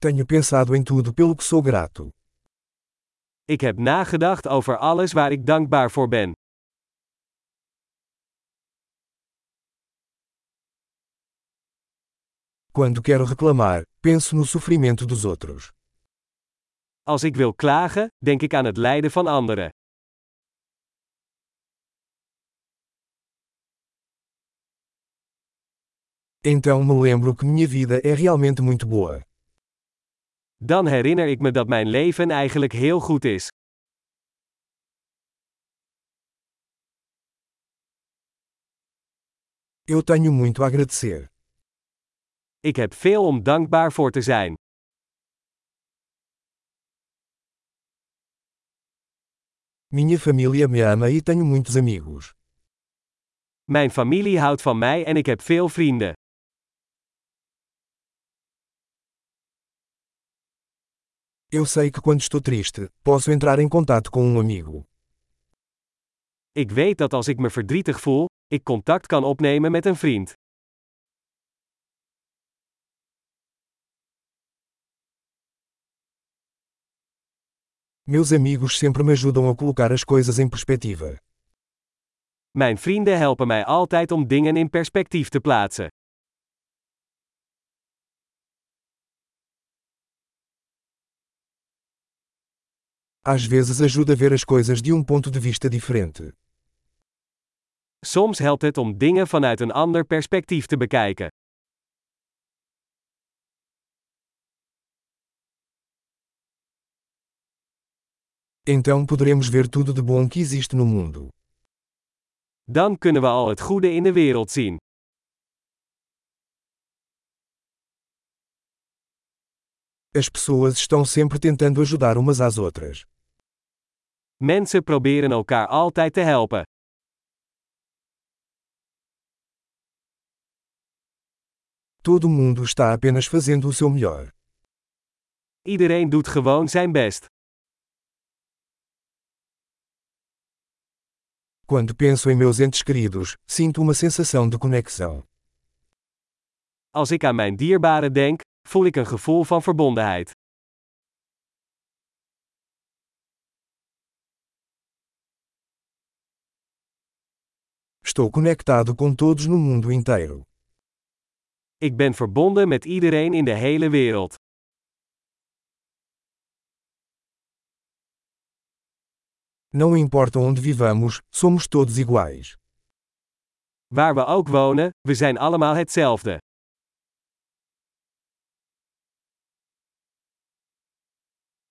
Tenho pensado em tudo pelo que sou grato. Ik heb nagedacht over alles waar ik dankbaar voor ben. Quando quero reclamar, penso no sofrimento dos outros. Als ik wil klagen, denk ik aan het lijden van anderen. Então me lembro que minha vida é realmente muito boa. Dan herinner ik me dat mijn leven eigenlijk heel goed is. Eu tenho muito a agradecer. Ik heb veel om dankbaar voor te zijn. Minha família me ama e tenho muitos amigos. Mijn familie houdt van mij en ik heb veel vrienden. Eu sei que quando estou triste, posso entrar em contato com um amigo. Ik weet dat als ik me verdrietig voel, ik contact kan opnemen met een vriend. Meus amigos sempre me ajudam a colocar as coisas em perspectiva. Mijn vrienden helpen mij altijd om dingen in perspectief te plaatsen. Às vezes ajuda a ver as coisas de um ponto de vista diferente. Soms helpt het om dingen vanuit een ander perspectief te bekijken. Então poderemos ver tudo de bom que existe no mundo. Dan kunnen we al het goede in de wereld zien. As pessoas estão sempre tentando ajudar umas às outras. Mensen proberen elkaar altijd te helpen. Todo mundo está apenas fazendo o seu melhor. Iedereen doet gewoon zijn best. Quando penso em meus entes queridos, sinto uma sensação de conexão. Als ik aan mijn dierbaren denk, voel ik een gevoel van verbondenheid. Estou conectado com todos no mundo inteiro. Ik ben verbonden met iedereen in de hele wereld. Não importa onde vivamos, somos todos iguais. Waar we ook wonen, we zijn allemaal hetzelfde.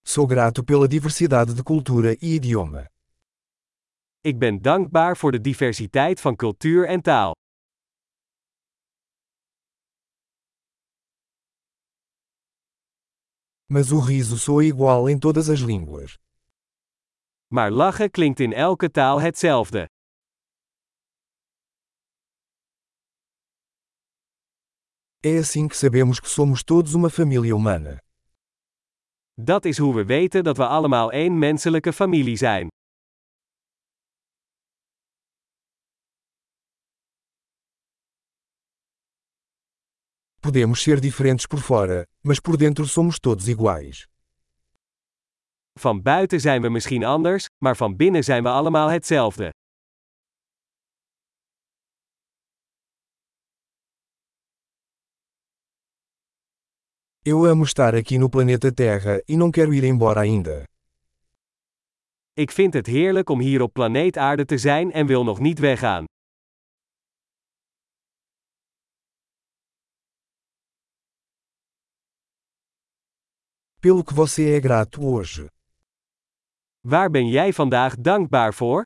Sou grato pela diversidade de cultura e idioma. Ik ben dankbaar voor de diversiteit van cultuur en taal. Mas o riso soa igual em todas as línguas. Maar lachen klinkt in elke taal hetzelfde. É assim que sabemos que somos todos uma família humana. Dat is hoe we weten dat we allemaal één menselijke familie zijn. Podemos ser diferentes por fora, mas por dentro somos todos iguais. Van buiten zijn we misschien anders, maar van binnen zijn we allemaal hetzelfde. Eu amo estar aqui no planeta Terra e não quero ir embora ainda. Ik vind het heerlijk om hier op planeet Aarde te zijn en wil nog niet weggaan. Pelo que você é grato hoje. Waar ben jij vandaag dankbaar voor?